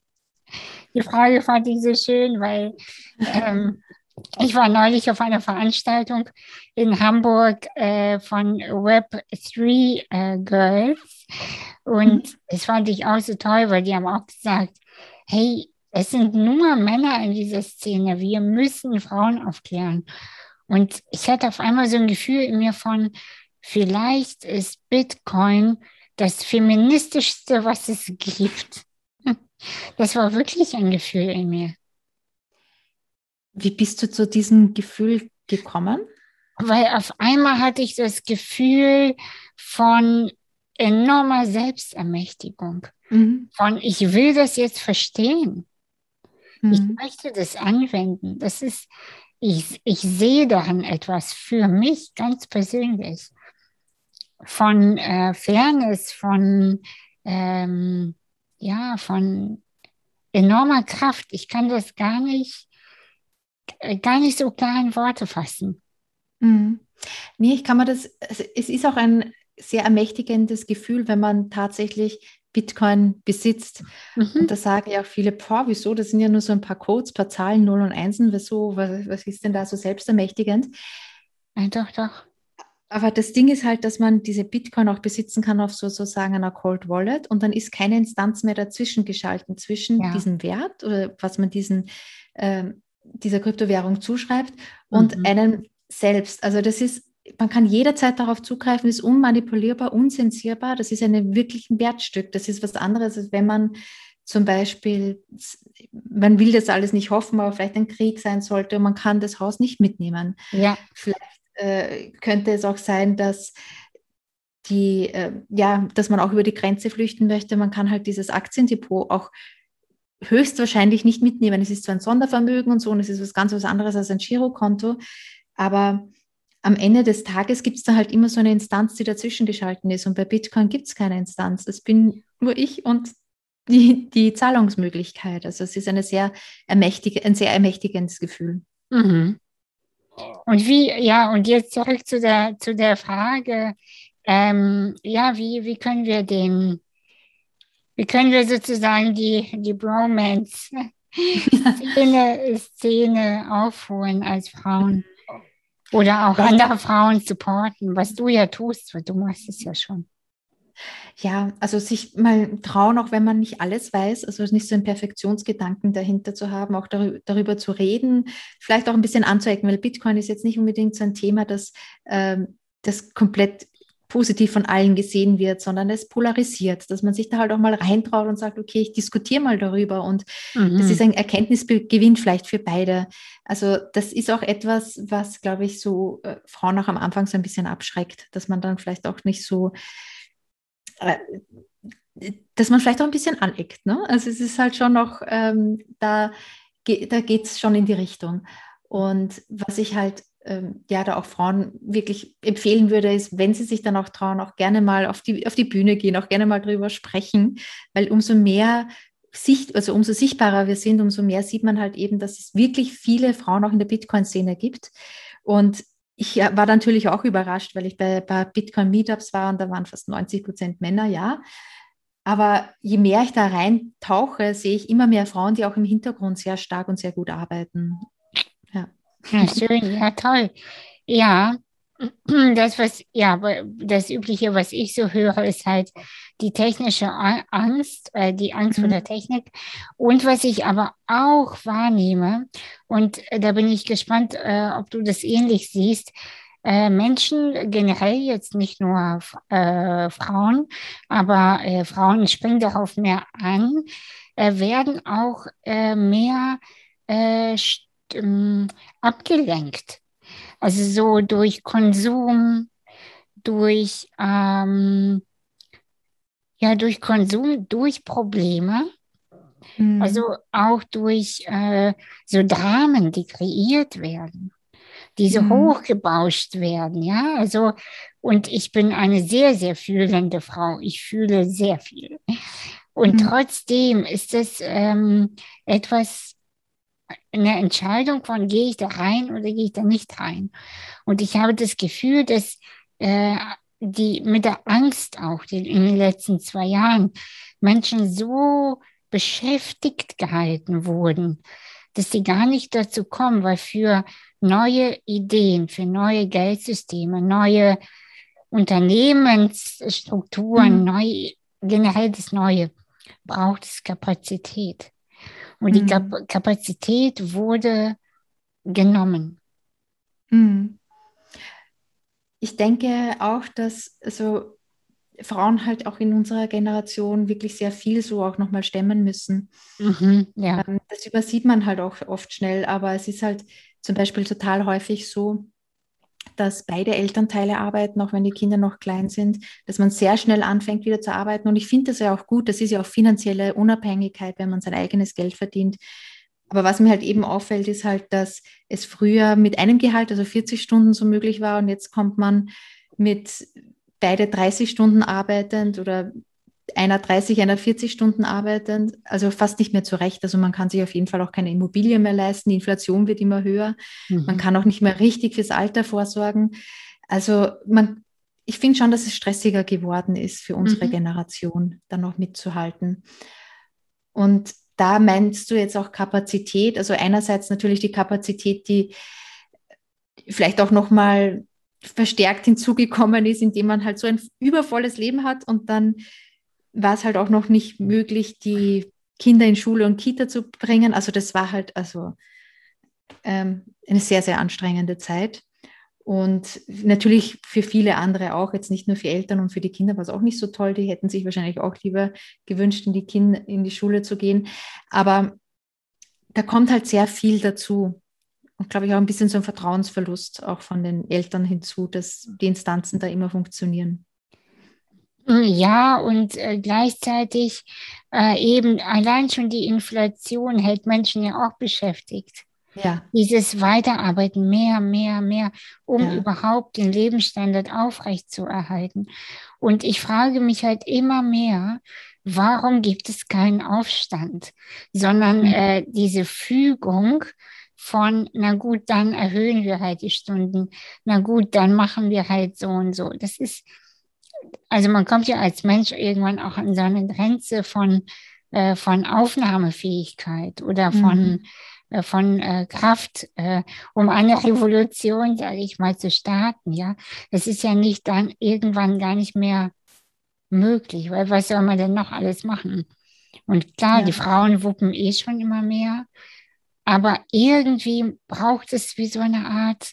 Die Frage fand ich so schön, weil ähm, ich war neulich auf einer Veranstaltung in Hamburg äh, von Web3 äh, Girls und mhm. das fand ich auch so toll, weil die haben auch gesagt, hey, es sind nur Männer in dieser Szene, wir müssen Frauen aufklären. Und ich hatte auf einmal so ein Gefühl in mir von, vielleicht ist Bitcoin das feministischste, was es gibt. Das war wirklich ein Gefühl in mir. Wie bist du zu diesem Gefühl gekommen? Weil auf einmal hatte ich das Gefühl von enormer Selbstermächtigung. Mhm. Von ich will das jetzt verstehen. Mhm. Ich möchte das anwenden. Das ist, ich, ich sehe daran etwas für mich ganz persönlich. Von äh, Fairness, von ähm, ja, von enormer Kraft. Ich kann das gar nicht gar nicht so klar in Worte fassen. Mhm. Nee, ich kann mir das, es ist auch ein sehr ermächtigendes Gefühl, wenn man tatsächlich Bitcoin besitzt. Mhm. Und da sagen ja auch viele, boah, wieso? Das sind ja nur so ein paar Codes, ein paar Zahlen, 0 und 1, wieso, was, was ist denn da so selbstermächtigend? Ja, doch, doch. Aber das Ding ist halt, dass man diese Bitcoin auch besitzen kann auf sozusagen einer Cold Wallet und dann ist keine Instanz mehr dazwischen geschalten, zwischen ja. diesem Wert oder was man diesen ähm, dieser Kryptowährung zuschreibt und mhm. einen selbst. Also das ist, man kann jederzeit darauf zugreifen, ist unmanipulierbar, unzensierbar. Das ist ein wirklichen Wertstück. Das ist was anderes, als wenn man zum Beispiel, man will das alles nicht hoffen, aber vielleicht ein Krieg sein sollte und man kann das Haus nicht mitnehmen. Ja. Vielleicht äh, könnte es auch sein, dass die, äh, ja, dass man auch über die Grenze flüchten möchte. Man kann halt dieses Aktiendepot auch höchstwahrscheinlich nicht mitnehmen. Es ist zwar ein Sondervermögen und so und es ist was ganz was anderes als ein Girokonto, aber am Ende des Tages gibt es da halt immer so eine Instanz, die dazwischen geschalten ist. Und bei Bitcoin gibt es keine Instanz. Das bin nur ich und die, die Zahlungsmöglichkeit. Also es ist eine sehr ermächtige, ein sehr ermächtigendes Gefühl. Mhm. Und wie, ja, und jetzt zurück zu der, zu der Frage, ähm, ja, wie, wie können wir den, wie können wir sozusagen die, die Bromance-Szene Szene aufholen als Frauen? Oder auch andere Frauen supporten, was du ja tust, weil du machst es ja schon. Ja, also sich mal trauen, auch wenn man nicht alles weiß, also nicht so einen Perfektionsgedanken dahinter zu haben, auch darüber, darüber zu reden, vielleicht auch ein bisschen anzuecken, weil Bitcoin ist jetzt nicht unbedingt so ein Thema, das, ähm, das komplett positiv von allen gesehen wird, sondern es polarisiert, dass man sich da halt auch mal reintraut und sagt, okay, ich diskutiere mal darüber und mhm. das ist ein Erkenntnisgewinn vielleicht für beide. Also das ist auch etwas, was, glaube ich, so äh, Frauen auch am Anfang so ein bisschen abschreckt, dass man dann vielleicht auch nicht so, äh, dass man vielleicht auch ein bisschen aneckt. Ne? Also es ist halt schon noch, ähm, da, da geht es schon in die Richtung. Und was ich halt ähm, ja, da auch Frauen wirklich empfehlen würde, ist, wenn sie sich dann auch trauen, auch gerne mal auf die, auf die Bühne gehen, auch gerne mal drüber sprechen, weil umso mehr Sicht, also umso sichtbarer wir sind, umso mehr sieht man halt eben, dass es wirklich viele Frauen auch in der Bitcoin-Szene gibt. Und ich war natürlich auch überrascht, weil ich bei, bei Bitcoin-Meetups war und da waren fast 90 Prozent Männer, ja. Aber je mehr ich da reintauche, sehe ich immer mehr Frauen, die auch im Hintergrund sehr stark und sehr gut arbeiten. Ja, schön, ja, toll. Ja, das, was, ja, das Übliche, was ich so höre, ist halt die technische Angst, äh, die Angst mhm. vor der Technik. Und was ich aber auch wahrnehme, und äh, da bin ich gespannt, äh, ob du das ähnlich siehst, äh, Menschen generell, jetzt nicht nur äh, Frauen, aber Frauen springen darauf mehr an, werden auch mehr äh, ähm, abgelenkt. Also so durch Konsum, durch, ähm, ja, durch Konsum, durch Probleme. Mhm. Also auch durch so Dramen, die kreiert werden die so mhm. hochgebauscht werden, ja. Also, und ich bin eine sehr, sehr fühlende Frau. Ich fühle sehr viel. Und mhm. trotzdem ist es ähm, etwas, eine Entscheidung von, gehe ich da rein oder gehe ich da nicht rein. Und ich habe das Gefühl, dass äh, die mit der Angst auch die in den letzten zwei Jahren Menschen so beschäftigt gehalten wurden, dass sie gar nicht dazu kommen, weil für neue Ideen, für neue Geldsysteme, neue Unternehmensstrukturen, mhm. neue, generell das Neue, braucht es Kapazität. Und mhm. die Kap Kapazität wurde genommen. Mhm. Ich denke auch, dass also Frauen halt auch in unserer Generation wirklich sehr viel so auch nochmal stemmen müssen. Mhm, ja. Ähm, das übersieht man halt auch oft schnell, aber es ist halt zum Beispiel total häufig so, dass beide Elternteile arbeiten, auch wenn die Kinder noch klein sind, dass man sehr schnell anfängt, wieder zu arbeiten. Und ich finde das ja auch gut. Das ist ja auch finanzielle Unabhängigkeit, wenn man sein eigenes Geld verdient. Aber was mir halt eben auffällt, ist halt, dass es früher mit einem Gehalt, also 40 Stunden so möglich war und jetzt kommt man mit beide 30 Stunden arbeitend oder einer 30, einer 40 Stunden arbeitend, also fast nicht mehr zurecht. Also man kann sich auf jeden Fall auch keine Immobilie mehr leisten. Die Inflation wird immer höher. Mhm. Man kann auch nicht mehr richtig fürs Alter vorsorgen. Also man, ich finde schon, dass es stressiger geworden ist für unsere mhm. Generation, da noch mitzuhalten. Und da meinst du jetzt auch Kapazität, also einerseits natürlich die Kapazität, die vielleicht auch noch mal verstärkt hinzugekommen ist, indem man halt so ein übervolles Leben hat und dann war es halt auch noch nicht möglich, die Kinder in Schule und Kita zu bringen. Also das war halt also ähm, eine sehr, sehr anstrengende Zeit. Und natürlich für viele andere auch, jetzt nicht nur für Eltern und für die Kinder war es auch nicht so toll. Die hätten sich wahrscheinlich auch lieber gewünscht, in die, Kinder, in die Schule zu gehen. Aber da kommt halt sehr viel dazu. Und glaube ich auch ein bisschen so ein Vertrauensverlust auch von den Eltern hinzu, dass die Instanzen da immer funktionieren. Ja, und äh, gleichzeitig äh, eben allein schon die Inflation hält Menschen ja auch beschäftigt. Ja. Dieses Weiterarbeiten, mehr, mehr, mehr, um ja. überhaupt den Lebensstandard aufrechtzuerhalten. Und ich frage mich halt immer mehr, warum gibt es keinen Aufstand, sondern mhm. äh, diese Fügung von, na gut, dann erhöhen wir halt die Stunden, na gut, dann machen wir halt so und so. Das ist, also man kommt ja als Mensch irgendwann auch an so eine Grenze von, äh, von Aufnahmefähigkeit oder von, mhm. äh, von äh, Kraft, äh, um eine Revolution, sage ich mal, zu starten. Ja, es ist ja nicht dann irgendwann gar nicht mehr möglich, weil was soll man denn noch alles machen? Und klar, ja. die Frauen wuppen eh schon immer mehr, aber irgendwie braucht es wie so eine Art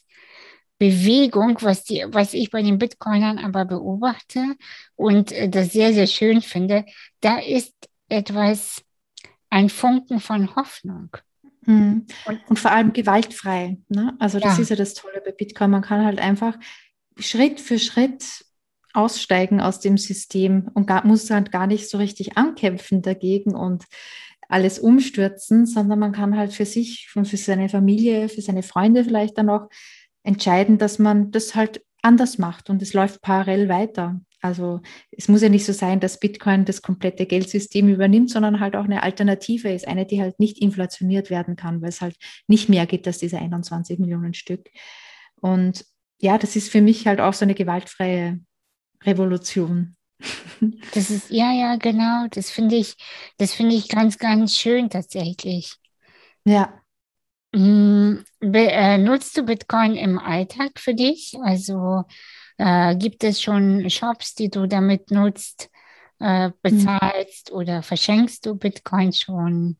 Bewegung, was, die, was ich bei den Bitcoinern aber beobachte und äh, das sehr, sehr schön finde, da ist etwas, ein Funken von Hoffnung. Mhm. Und, und, vor allem gewaltfrei. Ne? Also das ja. ist ja das Tolle bei Bitcoin. Man kann halt einfach Schritt für Schritt aussteigen aus dem System und gar, muss halt gar nicht so richtig ankämpfen dagegen und alles umstürzen, sondern man kann halt für sich und für seine Familie, für seine Freunde vielleicht dann auch entscheiden, dass man das halt anders macht und es läuft parallel weiter. Also es muss ja nicht so sein, dass Bitcoin das komplette Geldsystem übernimmt, sondern halt auch eine Alternative ist, eine, die halt nicht inflationiert werden kann, weil es halt nicht mehr gibt als diese 21 Millionen Stück. Und ja, das ist für mich halt auch so eine gewaltfreie Revolution. Das ist, ja, ja, genau. Das finde ich, das finde ich ganz, ganz schön tatsächlich. Ja. Be, äh, nutzt du Bitcoin im Alltag für dich? Also äh, gibt es schon Shops, die du damit nutzt, äh, mhm. bezahlst mhm. oder verschenkst du Bitcoin schon?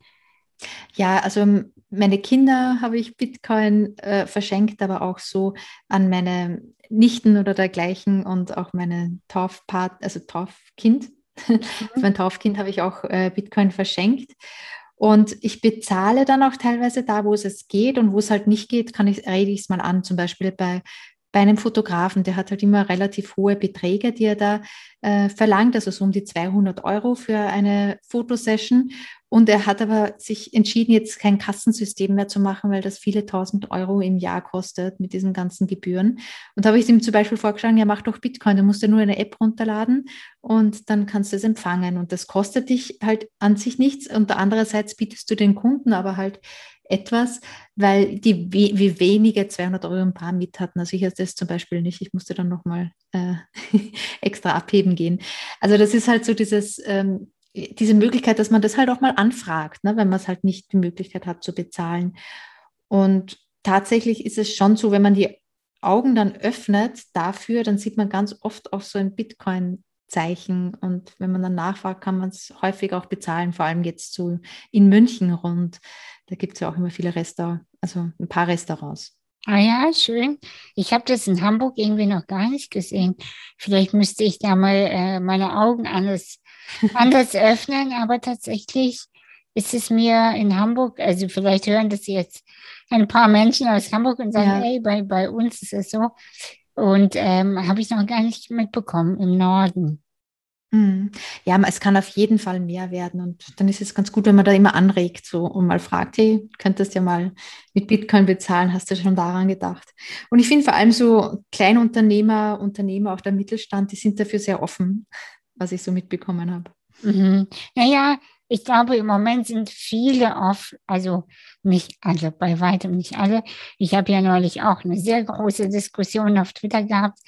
Ja, also meine Kinder habe ich Bitcoin äh, verschenkt, aber auch so an meine Nichten oder dergleichen und auch meine Taufpart, also Taufkind. Mhm. mein Taufkind habe ich auch äh, Bitcoin verschenkt. Und ich bezahle dann auch teilweise da, wo es geht und wo es halt nicht geht, kann ich, rede ich es mal an. Zum Beispiel bei bei einem Fotografen, der hat halt immer relativ hohe Beträge, die er da äh, verlangt, also so um die 200 Euro für eine Fotosession. Und er hat aber sich entschieden, jetzt kein Kassensystem mehr zu machen, weil das viele tausend Euro im Jahr kostet mit diesen ganzen Gebühren. Und da habe ich ihm zum Beispiel vorgeschlagen, ja, mach doch Bitcoin, du musst ja nur eine App runterladen und dann kannst du es empfangen. Und das kostet dich halt an sich nichts. Und andererseits bietest du den Kunden aber halt etwas, weil die wie wenige 200 Euro im Paar mit hatten. Also ich hatte das zum Beispiel nicht. Ich musste dann nochmal äh, extra abheben gehen. Also das ist halt so dieses, ähm, diese Möglichkeit, dass man das halt auch mal anfragt, ne, wenn man es halt nicht die Möglichkeit hat zu bezahlen. Und tatsächlich ist es schon so, wenn man die Augen dann öffnet dafür, dann sieht man ganz oft auch so ein Bitcoin Zeichen. Und wenn man dann nachfragt, kann man es häufig auch bezahlen, vor allem jetzt so in München rund. Da gibt es ja auch immer viele Restaurants, also ein paar Restaurants. Ah ja, schön. Ich habe das in Hamburg irgendwie noch gar nicht gesehen. Vielleicht müsste ich da mal äh, meine Augen anders, anders öffnen, aber tatsächlich ist es mir in Hamburg, also vielleicht hören das jetzt ein paar Menschen aus Hamburg und sagen, ja. hey, bei, bei uns ist es so. Und ähm, habe ich noch gar nicht mitbekommen im Norden. Mhm. Ja, es kann auf jeden Fall mehr werden und dann ist es ganz gut, wenn man da immer anregt so und mal fragt, hey, könntest ja mal mit Bitcoin bezahlen, hast du schon daran gedacht? Und ich finde vor allem so Kleinunternehmer, Unternehmer, auch der Mittelstand, die sind dafür sehr offen, was ich so mitbekommen habe. Mhm. Naja, ich glaube, im Moment sind viele oft, also nicht alle, bei weitem nicht alle. Ich habe ja neulich auch eine sehr große Diskussion auf Twitter gehabt.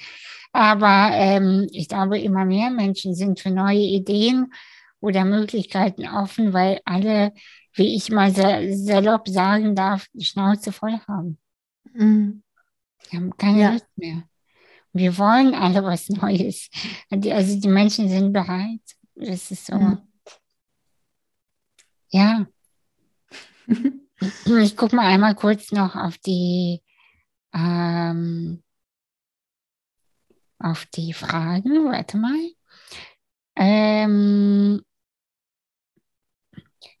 Aber ähm, ich glaube, immer mehr Menschen sind für neue Ideen oder Möglichkeiten offen, weil alle, wie ich mal salopp sagen darf, die Schnauze voll haben. Mhm. Wir haben keine ja. Lust mehr. Wir wollen alle was Neues. Also die Menschen sind bereit. Das ist so. Mhm. Ja. ich gucke mal einmal kurz noch auf die, ähm, auf die Fragen. Warte mal. Ähm,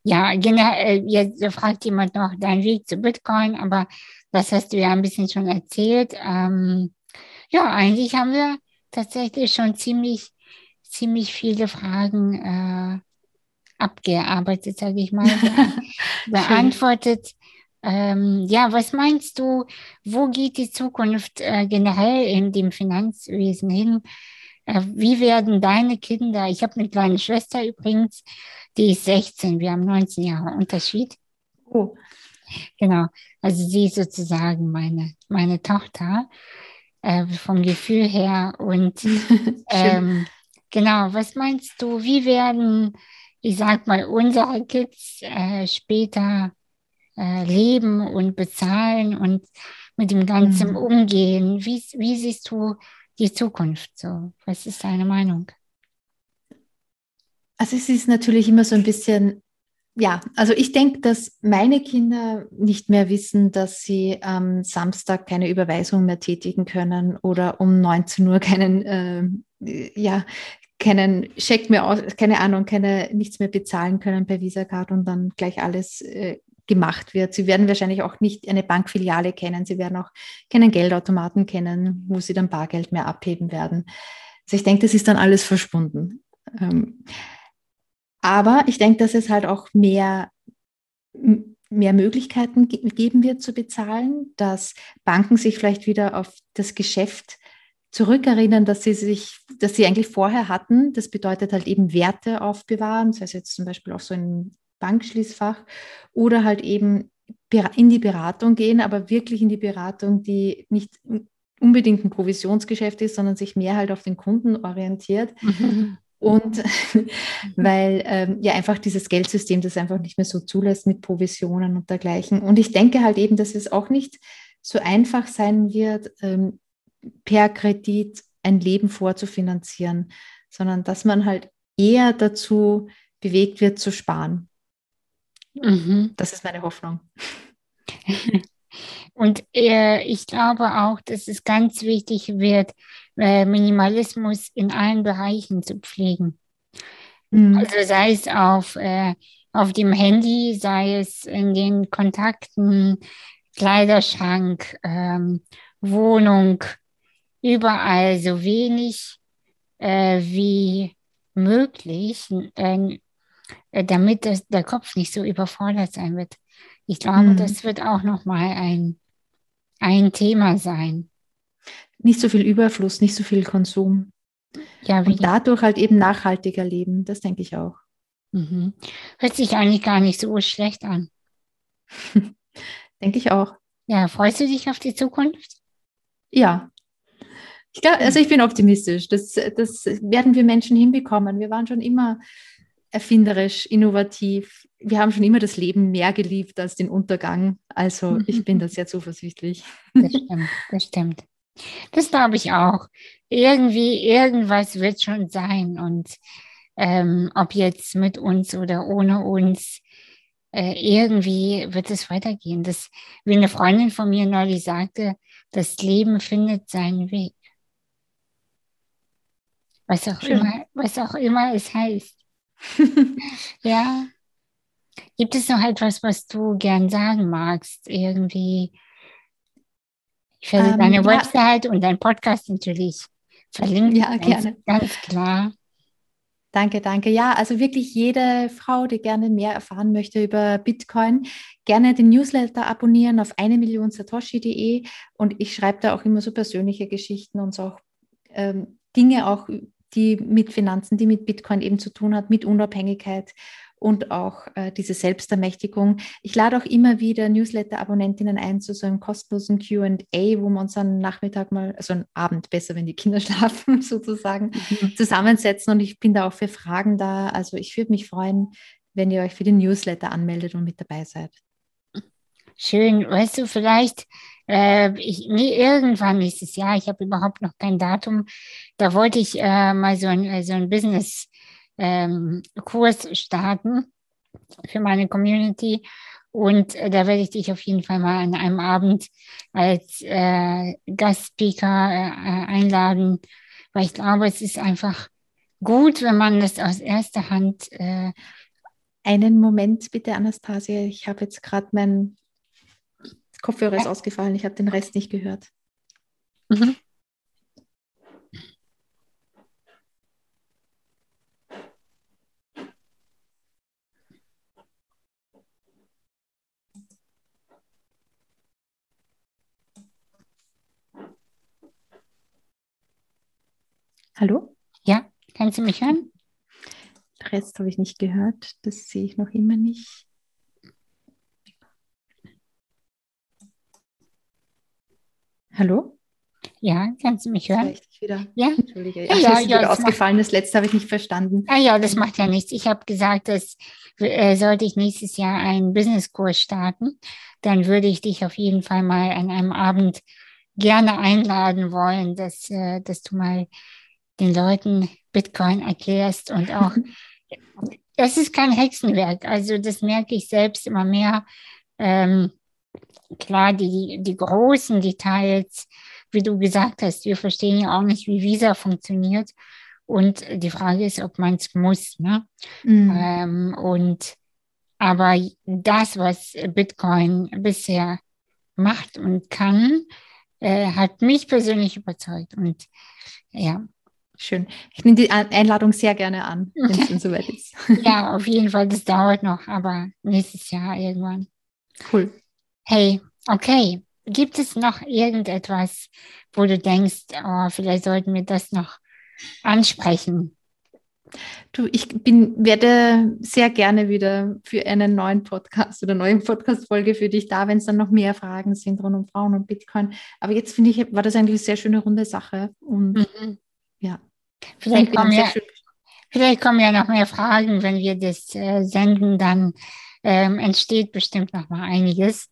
ja, genau, jetzt fragt jemand noch deinen Weg zu Bitcoin, aber das hast du ja ein bisschen schon erzählt. Ähm, ja, eigentlich haben wir tatsächlich schon ziemlich, ziemlich viele Fragen äh, abgearbeitet, sage ich mal, beantwortet. Ähm, ja, was meinst du, wo geht die Zukunft äh, generell in dem Finanzwesen hin? Äh, wie werden deine Kinder, ich habe eine kleine Schwester übrigens, die ist 16, wir haben 19 Jahre Unterschied. Oh. Genau, also sie ist sozusagen meine, meine Tochter äh, vom Gefühl her. Und ähm, genau, was meinst du, wie werden ich sag mal, unsere Kids äh, später äh, leben und bezahlen und mit dem Ganzen mhm. umgehen. Wie, wie siehst du die Zukunft so? Was ist deine Meinung? Also es ist natürlich immer so ein bisschen, ja, also ich denke, dass meine Kinder nicht mehr wissen, dass sie am Samstag keine Überweisung mehr tätigen können oder um 19 Uhr keinen, äh, ja, keinen Scheck mehr aus, keine Ahnung, keine, nichts mehr bezahlen können per Visa-Card und dann gleich alles äh, gemacht wird. Sie werden wahrscheinlich auch nicht eine Bankfiliale kennen. Sie werden auch keinen Geldautomaten kennen, wo sie dann Bargeld mehr abheben werden. Also ich denke, das ist dann alles verschwunden. Ähm, aber ich denke, dass es halt auch mehr, mehr Möglichkeiten geben wird zu bezahlen, dass Banken sich vielleicht wieder auf das Geschäft zurückerinnern, dass sie sich, dass sie eigentlich vorher hatten. Das bedeutet halt eben Werte aufbewahren, das heißt jetzt zum Beispiel auch so ein Bankschließfach oder halt eben in die Beratung gehen, aber wirklich in die Beratung, die nicht unbedingt ein Provisionsgeschäft ist, sondern sich mehr halt auf den Kunden orientiert. Mhm. Und weil ähm, ja einfach dieses Geldsystem das einfach nicht mehr so zulässt mit Provisionen und dergleichen. Und ich denke halt eben, dass es auch nicht so einfach sein wird, ähm, per Kredit ein Leben vorzufinanzieren, sondern dass man halt eher dazu bewegt wird zu sparen. Mhm. Das ist meine Hoffnung. Und äh, ich glaube auch, dass es ganz wichtig wird, äh, Minimalismus in allen Bereichen zu pflegen. Mhm. Also sei es auf, äh, auf dem Handy, sei es in den Kontakten, Kleiderschrank, ähm, Wohnung, überall so wenig äh, wie möglich, äh, damit das, der Kopf nicht so überfordert sein wird. Ich glaube, mhm. das wird auch nochmal ein, ein Thema sein. Nicht so viel Überfluss, nicht so viel Konsum. Ja, Und dadurch halt eben nachhaltiger leben, das denke ich auch. Mhm. Hört sich eigentlich gar nicht so schlecht an. denke ich auch. Ja, freust du dich auf die Zukunft? Ja. Ich glaub, also ich bin optimistisch. Das, das werden wir Menschen hinbekommen. Wir waren schon immer erfinderisch, innovativ. Wir haben schon immer das Leben mehr geliebt als den Untergang. Also ich bin da sehr zuversichtlich. Das stimmt, das stimmt. Das glaube ich auch. Irgendwie, irgendwas wird schon sein. Und ähm, ob jetzt mit uns oder ohne uns, äh, irgendwie wird es weitergehen. Das, wie eine Freundin von mir neulich sagte, das Leben findet seinen Weg. Was auch, immer, was auch immer es heißt. ja. Gibt es noch etwas, was du gern sagen magst? Irgendwie. Ich werde ähm, deine ja. Website und dein Podcast natürlich verlinken. Ja, gerne. Ganz klar. Danke, danke. Ja, also wirklich jede Frau, die gerne mehr erfahren möchte über Bitcoin, gerne den Newsletter abonnieren auf eine Million Satoshi.de und ich schreibe da auch immer so persönliche Geschichten und so auch ähm, Dinge auch die mit Finanzen, die mit Bitcoin eben zu tun hat, mit Unabhängigkeit und auch äh, diese Selbstermächtigung. Ich lade auch immer wieder Newsletter-Abonnentinnen ein zu so einem kostenlosen QA, wo wir uns am Nachmittag mal, also am Abend besser, wenn die Kinder schlafen, sozusagen, mhm. zusammensetzen. Und ich bin da auch für Fragen da. Also ich würde mich freuen, wenn ihr euch für den Newsletter anmeldet und mit dabei seid. Schön. Weißt du, vielleicht äh, ich, nee, irgendwann nächstes Jahr, ich habe überhaupt noch kein Datum, da wollte ich äh, mal so ein, so ein Business-Kurs ähm, starten für meine Community. Und äh, da werde ich dich auf jeden Fall mal an einem Abend als äh, Gastspeaker äh, einladen, weil ich glaube, es ist einfach gut, wenn man das aus erster Hand. Äh, Einen Moment bitte, Anastasia. Ich habe jetzt gerade mein Kopfhörer ist ausgefallen, ich habe den Rest nicht gehört. Mhm. Hallo? Ja, kannst du mich hören? Den Rest habe ich nicht gehört, das sehe ich noch immer nicht. Hallo? Ja, kannst du mich hören? Ich wieder. Ja, Entschuldige. Ja, ja, ja, ja ausgefallen. Das letzte habe ich nicht verstanden. Ah ja, das macht ja nichts. Ich habe gesagt, dass äh, sollte ich nächstes Jahr einen Businesskurs starten, dann würde ich dich auf jeden Fall mal an einem Abend gerne einladen wollen, dass, äh, dass du mal den Leuten Bitcoin erklärst und auch, das ist kein Hexenwerk. Also das merke ich selbst immer mehr. Ähm, klar, die, die großen Details, wie du gesagt hast, wir verstehen ja auch nicht, wie Visa funktioniert. Und die Frage ist, ob man es muss. Ne? Mhm. Ähm, und aber das, was Bitcoin bisher macht und kann, äh, hat mich persönlich überzeugt. Und ja. Schön. Ich nehme die Einladung sehr gerne an, wenn es soweit ist. ja, auf jeden Fall. Das dauert noch, aber nächstes Jahr irgendwann. Cool. Hey, okay. Gibt es noch irgendetwas, wo du denkst, oh, vielleicht sollten wir das noch ansprechen? Du, ich bin, werde sehr gerne wieder für einen neuen Podcast oder neue Podcast-Folge für dich da, wenn es dann noch mehr Fragen sind rund um Frauen und Bitcoin. Aber jetzt finde ich, war das eigentlich eine sehr schöne runde Sache. Und mhm. ja. Vielleicht kommen, ja, Vielleicht kommen ja noch mehr Fragen, wenn wir das äh, senden, dann ähm, entsteht bestimmt noch mal einiges.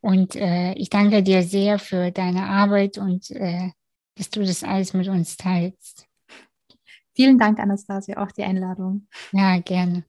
Und äh, ich danke dir sehr für deine Arbeit und äh, dass du das alles mit uns teilst. Vielen Dank, Anastasia, auch die Einladung. Ja, gerne.